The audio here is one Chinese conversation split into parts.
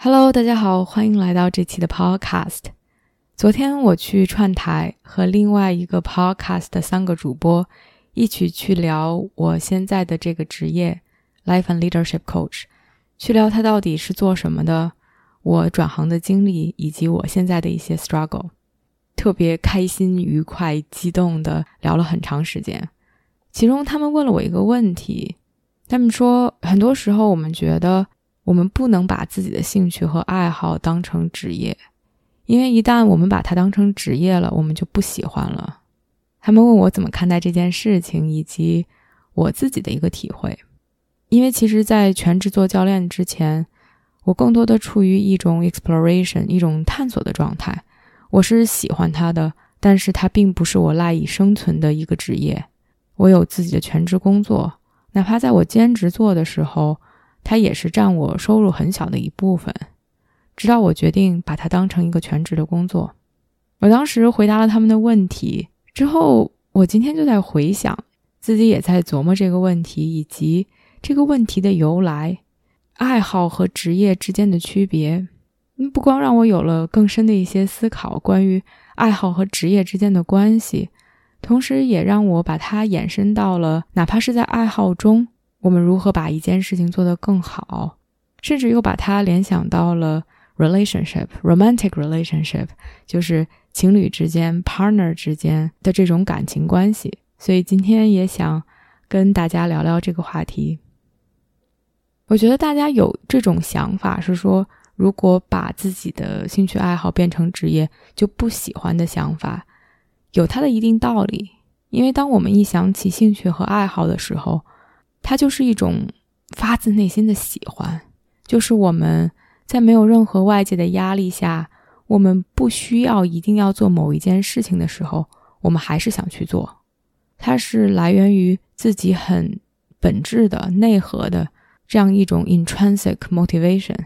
Hello，大家好，欢迎来到这期的 Podcast。昨天我去串台，和另外一个 Podcast 的三个主播一起去聊我现在的这个职业 Life and Leadership Coach，去聊他到底是做什么的，我转行的经历以及我现在的一些 struggle，特别开心、愉快、激动的聊了很长时间。其中他们问了我一个问题，他们说很多时候我们觉得。我们不能把自己的兴趣和爱好当成职业，因为一旦我们把它当成职业了，我们就不喜欢了。他们问我怎么看待这件事情，以及我自己的一个体会。因为其实，在全职做教练之前，我更多的处于一种 exploration，一种探索的状态。我是喜欢它的，但是它并不是我赖以生存的一个职业。我有自己的全职工作，哪怕在我兼职做的时候。它也是占我收入很小的一部分，直到我决定把它当成一个全职的工作。我当时回答了他们的问题之后，我今天就在回想，自己也在琢磨这个问题以及这个问题的由来，爱好和职业之间的区别。不光让我有了更深的一些思考，关于爱好和职业之间的关系，同时也让我把它延伸到了，哪怕是在爱好中。我们如何把一件事情做得更好，甚至又把它联想到了 relationship，romantic relationship，就是情侣之间、partner 之间的这种感情关系。所以今天也想跟大家聊聊这个话题。我觉得大家有这种想法，是说如果把自己的兴趣爱好变成职业就不喜欢的想法，有它的一定道理。因为当我们一想起兴趣和爱好的时候，它就是一种发自内心的喜欢，就是我们在没有任何外界的压力下，我们不需要一定要做某一件事情的时候，我们还是想去做。它是来源于自己很本质的内核的这样一种 intrinsic motivation。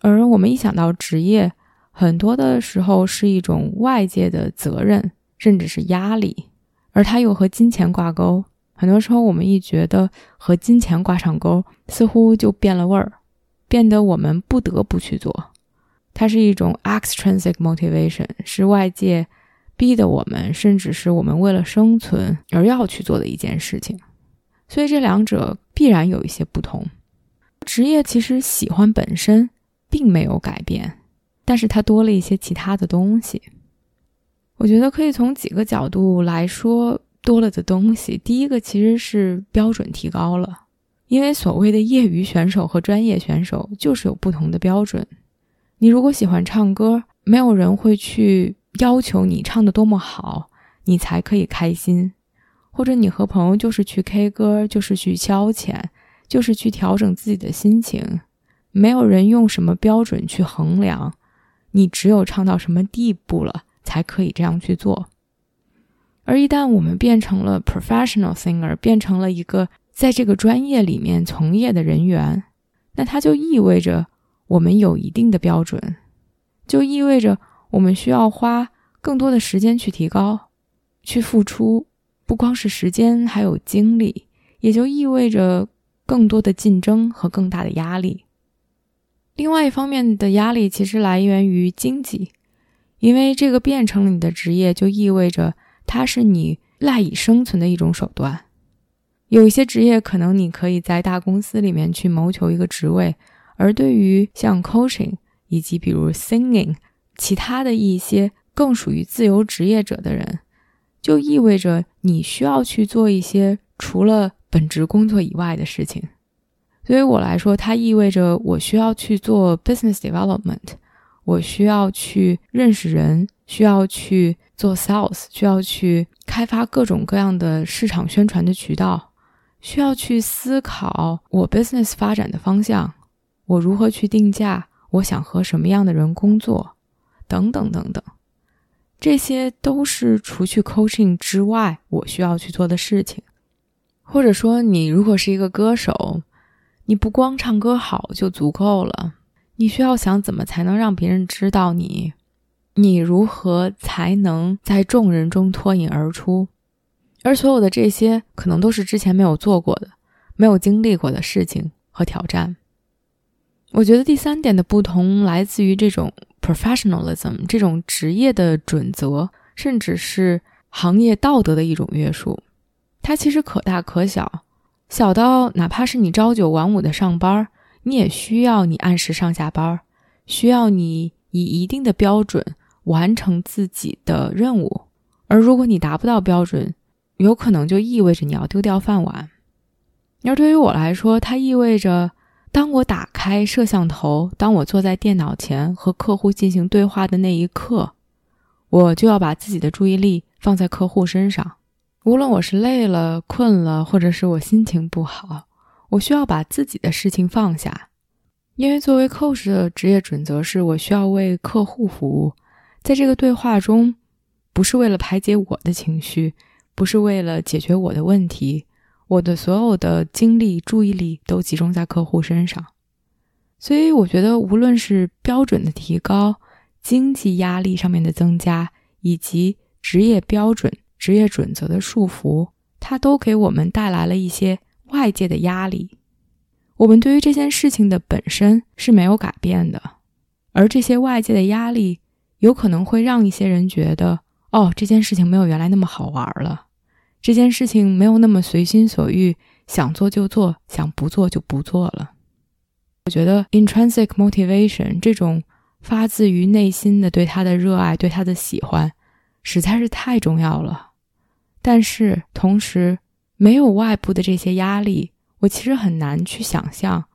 而我们一想到职业，很多的时候是一种外界的责任，甚至是压力，而它又和金钱挂钩。很多时候，我们一觉得和金钱挂上钩，似乎就变了味儿，变得我们不得不去做。它是一种 extrinsic motivation，是外界逼得我们，甚至是我们为了生存而要去做的一件事情。所以这两者必然有一些不同。职业其实喜欢本身并没有改变，但是它多了一些其他的东西。我觉得可以从几个角度来说。多了的东西，第一个其实是标准提高了，因为所谓的业余选手和专业选手就是有不同的标准。你如果喜欢唱歌，没有人会去要求你唱的多么好，你才可以开心；或者你和朋友就是去 K 歌，就是去消遣，就是去调整自己的心情，没有人用什么标准去衡量，你只有唱到什么地步了，才可以这样去做。而一旦我们变成了 professional singer，变成了一个在这个专业里面从业的人员，那它就意味着我们有一定的标准，就意味着我们需要花更多的时间去提高，去付出，不光是时间，还有精力，也就意味着更多的竞争和更大的压力。另外一方面的压力其实来源于经济，因为这个变成了你的职业，就意味着。它是你赖以生存的一种手段。有一些职业可能你可以在大公司里面去谋求一个职位，而对于像 coaching 以及比如 singing 其他的一些更属于自由职业者的人，就意味着你需要去做一些除了本职工作以外的事情。对于我来说，它意味着我需要去做 business development，我需要去认识人，需要去。做 sales 需要去开发各种各样的市场宣传的渠道，需要去思考我 business 发展的方向，我如何去定价，我想和什么样的人工作，等等等等，这些都是除去 coaching 之外我需要去做的事情。或者说，你如果是一个歌手，你不光唱歌好就足够了，你需要想怎么才能让别人知道你，你如何才能在众人中脱颖而出。而所有的这些，可能都是之前没有做过的、没有经历过的事情和挑战。我觉得第三点的不同来自于这种 professionalism 这种职业的准则，甚至是行业道德的一种约束。它其实可大可小，小到哪怕是你朝九晚五的上班，你也需要你按时上下班，需要你以一定的标准完成自己的任务。而如果你达不到标准，有可能就意味着你要丢掉饭碗。而对于我来说，它意味着。当我打开摄像头，当我坐在电脑前和客户进行对话的那一刻，我就要把自己的注意力放在客户身上。无论我是累了、困了，或者是我心情不好，我需要把自己的事情放下。因为作为 coach 的职业准则是我需要为客户服务，在这个对话中，不是为了排解我的情绪，不是为了解决我的问题。我的所有的精力、注意力都集中在客户身上，所以我觉得，无论是标准的提高、经济压力上面的增加，以及职业标准、职业准则的束缚，它都给我们带来了一些外界的压力。我们对于这件事情的本身是没有改变的，而这些外界的压力有可能会让一些人觉得，哦，这件事情没有原来那么好玩了。这件事情没有那么随心所欲，想做就做，想不做就不做了。我觉得 intrinsic motivation 这种发自于内心的对他的热爱、对他的喜欢，实在是太重要了。但是同时，没有外部的这些压力，我其实很难去想象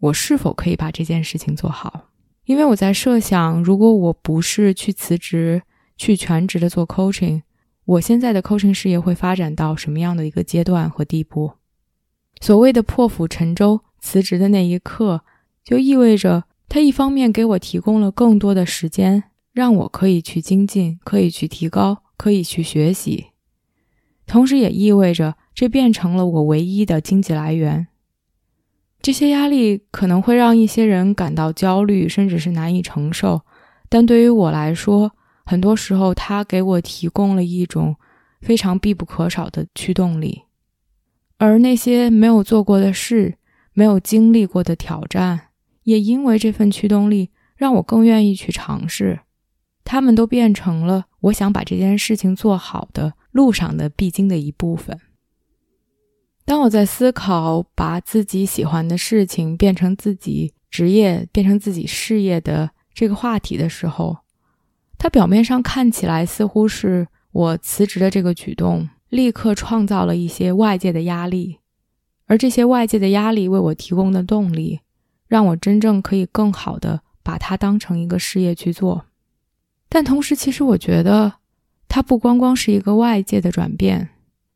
我是否可以把这件事情做好。因为我在设想，如果我不是去辞职，去全职的做 coaching。我现在的 coaching 事业会发展到什么样的一个阶段和地步？所谓的破釜沉舟辞职的那一刻，就意味着它一方面给我提供了更多的时间，让我可以去精进，可以去提高，可以去学习，同时也意味着这变成了我唯一的经济来源。这些压力可能会让一些人感到焦虑，甚至是难以承受，但对于我来说，很多时候，它给我提供了一种非常必不可少的驱动力，而那些没有做过的事、没有经历过的挑战，也因为这份驱动力，让我更愿意去尝试。他们都变成了我想把这件事情做好的路上的必经的一部分。当我在思考把自己喜欢的事情变成自己职业、变成自己事业的这个话题的时候，它表面上看起来似乎是我辞职的这个举动，立刻创造了一些外界的压力，而这些外界的压力为我提供的动力，让我真正可以更好的把它当成一个事业去做。但同时，其实我觉得它不光光是一个外界的转变，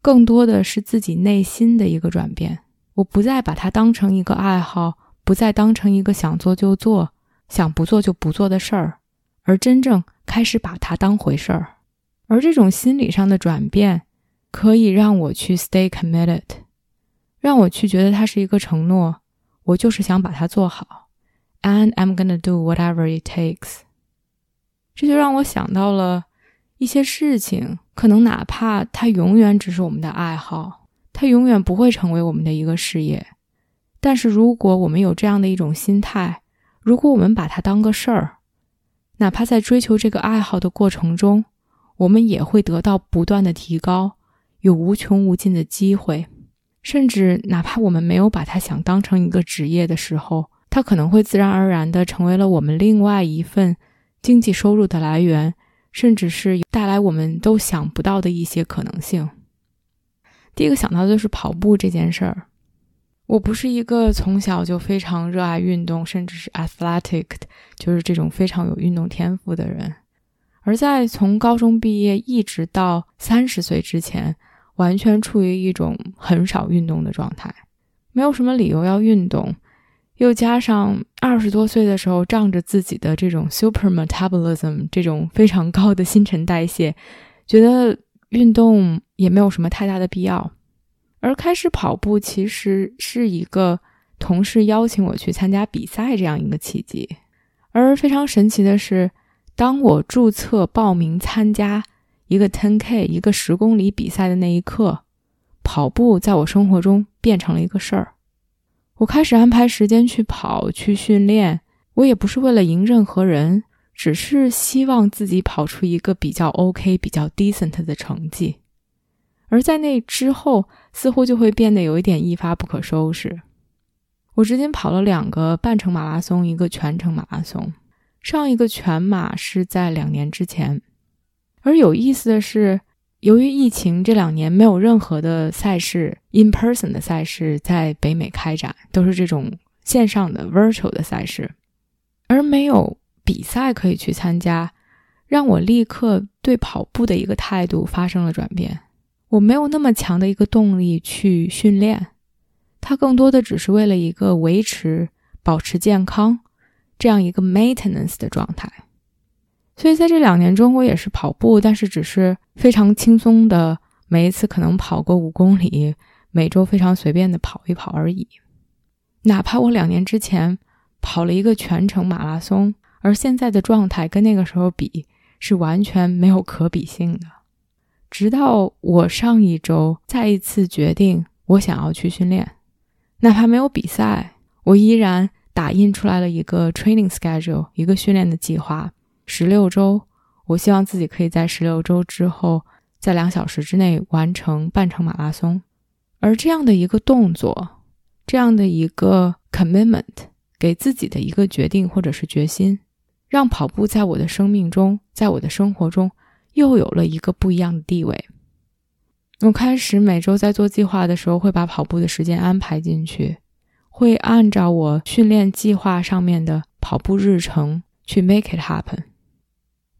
更多的是自己内心的一个转变。我不再把它当成一个爱好，不再当成一个想做就做、想不做就不做的事儿，而真正。开始把它当回事儿，而这种心理上的转变，可以让我去 stay committed，让我去觉得它是一个承诺，我就是想把它做好，and I'm gonna do whatever it takes。这就让我想到了一些事情，可能哪怕它永远只是我们的爱好，它永远不会成为我们的一个事业，但是如果我们有这样的一种心态，如果我们把它当个事儿。哪怕在追求这个爱好的过程中，我们也会得到不断的提高，有无穷无尽的机会。甚至哪怕我们没有把它想当成一个职业的时候，它可能会自然而然的成为了我们另外一份经济收入的来源，甚至是带来我们都想不到的一些可能性。第一个想到的就是跑步这件事儿。我不是一个从小就非常热爱运动，甚至是 athletic，就是这种非常有运动天赋的人。而在从高中毕业一直到三十岁之前，完全处于一种很少运动的状态，没有什么理由要运动。又加上二十多岁的时候，仗着自己的这种 super metabolism，这种非常高的新陈代谢，觉得运动也没有什么太大的必要。而开始跑步，其实是一个同事邀请我去参加比赛这样一个契机。而非常神奇的是，当我注册报名参加一个 10K 一个十公里比赛的那一刻，跑步在我生活中变成了一个事儿。我开始安排时间去跑去训练，我也不是为了赢任何人，只是希望自己跑出一个比较 OK、比较 decent 的成绩。而在那之后，似乎就会变得有一点一发不可收拾。我至今跑了两个半程马拉松，一个全程马拉松。上一个全马是在两年之前。而有意思的是，由于疫情，这两年没有任何的赛事 in person 的赛事在北美开展，都是这种线上的 virtual 的赛事，而没有比赛可以去参加，让我立刻对跑步的一个态度发生了转变。我没有那么强的一个动力去训练，它更多的只是为了一个维持、保持健康这样一个 maintenance 的状态。所以在这两年中，我也是跑步，但是只是非常轻松的，每一次可能跑个五公里，每周非常随便的跑一跑而已。哪怕我两年之前跑了一个全程马拉松，而现在的状态跟那个时候比是完全没有可比性的。直到我上一周再一次决定我想要去训练，哪怕没有比赛，我依然打印出来了一个 training schedule，一个训练的计划，十六周。我希望自己可以在十六周之后，在两小时之内完成半程马拉松。而这样的一个动作，这样的一个 commitment，给自己的一个决定或者是决心，让跑步在我的生命中，在我的生活中。又有了一个不一样的地位。我开始每周在做计划的时候，会把跑步的时间安排进去，会按照我训练计划上面的跑步日程去 make it happen。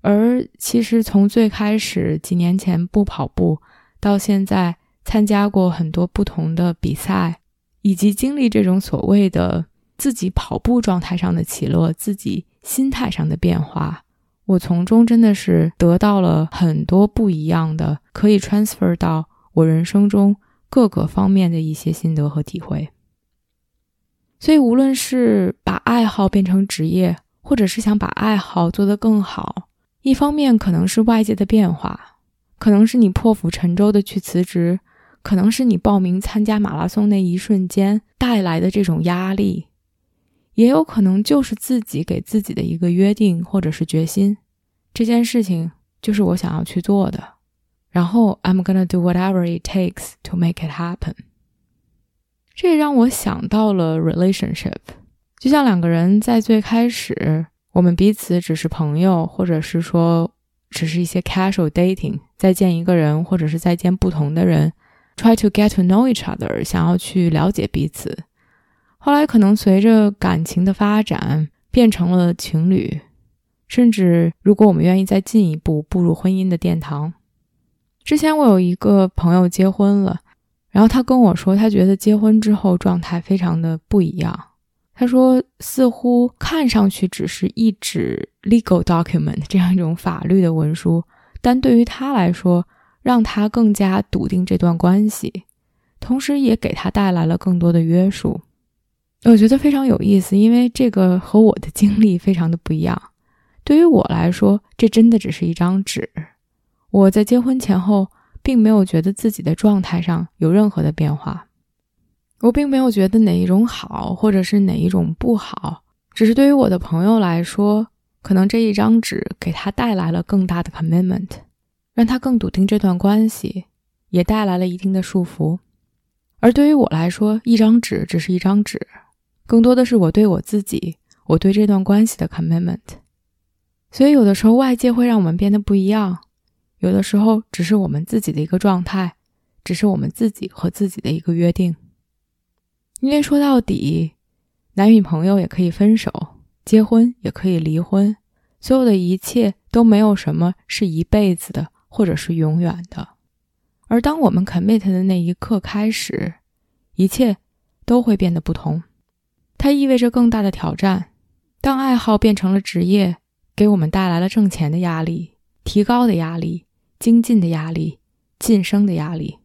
而其实从最开始几年前不跑步，到现在参加过很多不同的比赛，以及经历这种所谓的自己跑步状态上的起落，自己心态上的变化。我从中真的是得到了很多不一样的，可以 transfer 到我人生中各个方面的一些心得和体会。所以，无论是把爱好变成职业，或者是想把爱好做得更好，一方面可能是外界的变化，可能是你破釜沉舟的去辞职，可能是你报名参加马拉松那一瞬间带来的这种压力。也有可能就是自己给自己的一个约定，或者是决心，这件事情就是我想要去做的。然后 I'm gonna do whatever it takes to make it happen。这让我想到了 relationship，就像两个人在最开始，我们彼此只是朋友，或者是说只是一些 casual dating，再见一个人，或者是再见不同的人，try to get to know each other，想要去了解彼此。后来可能随着感情的发展，变成了情侣，甚至如果我们愿意再进一步步入婚姻的殿堂。之前我有一个朋友结婚了，然后他跟我说，他觉得结婚之后状态非常的不一样。他说，似乎看上去只是一纸 legal document 这样一种法律的文书，但对于他来说，让他更加笃定这段关系，同时也给他带来了更多的约束。我觉得非常有意思，因为这个和我的经历非常的不一样。对于我来说，这真的只是一张纸。我在结婚前后，并没有觉得自己的状态上有任何的变化。我并没有觉得哪一种好，或者是哪一种不好。只是对于我的朋友来说，可能这一张纸给他带来了更大的 commitment，让他更笃定这段关系，也带来了一定的束缚。而对于我来说，一张纸只是一张纸。更多的是我对我自己，我对这段关系的 commitment。所以有的时候外界会让我们变得不一样，有的时候只是我们自己的一个状态，只是我们自己和自己的一个约定。因为说到底，男女朋友也可以分手，结婚也可以离婚，所有的一切都没有什么是一辈子的，或者是永远的。而当我们 commit 的那一刻开始，一切都会变得不同。它意味着更大的挑战，当爱好变成了职业，给我们带来了挣钱的压力、提高的压力、精进的压力、晋升的压力。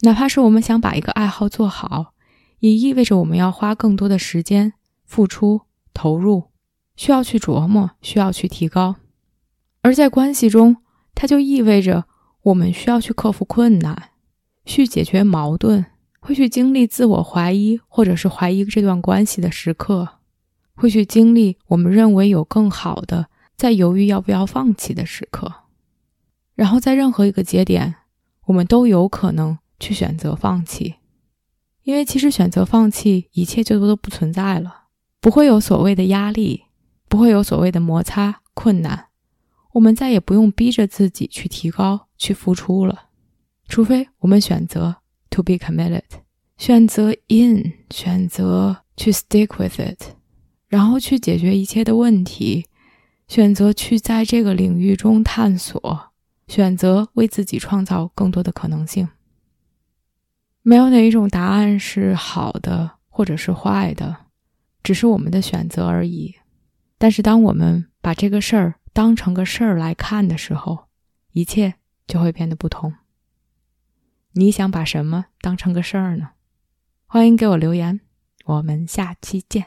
哪怕是我们想把一个爱好做好，也意味着我们要花更多的时间、付出、投入，需要去琢磨，需要去提高。而在关系中，它就意味着我们需要去克服困难，去解决矛盾，会去经历自我怀疑，或者是怀疑这段关系的时刻，会去经历我们认为有更好的，在犹豫要不要放弃的时刻。然后在任何一个节点，我们都有可能去选择放弃，因为其实选择放弃，一切就都不存在了，不会有所谓的压力，不会有所谓的摩擦困难。我们再也不用逼着自己去提高、去付出了，除非我们选择 to be committed，选择 in，选择去 stick with it，然后去解决一切的问题，选择去在这个领域中探索，选择为自己创造更多的可能性。没有哪一种答案是好的或者是坏的，只是我们的选择而已。但是当我们把这个事儿，当成个事儿来看的时候，一切就会变得不同。你想把什么当成个事儿呢？欢迎给我留言，我们下期见。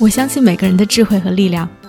我相信每个人的智慧和力量。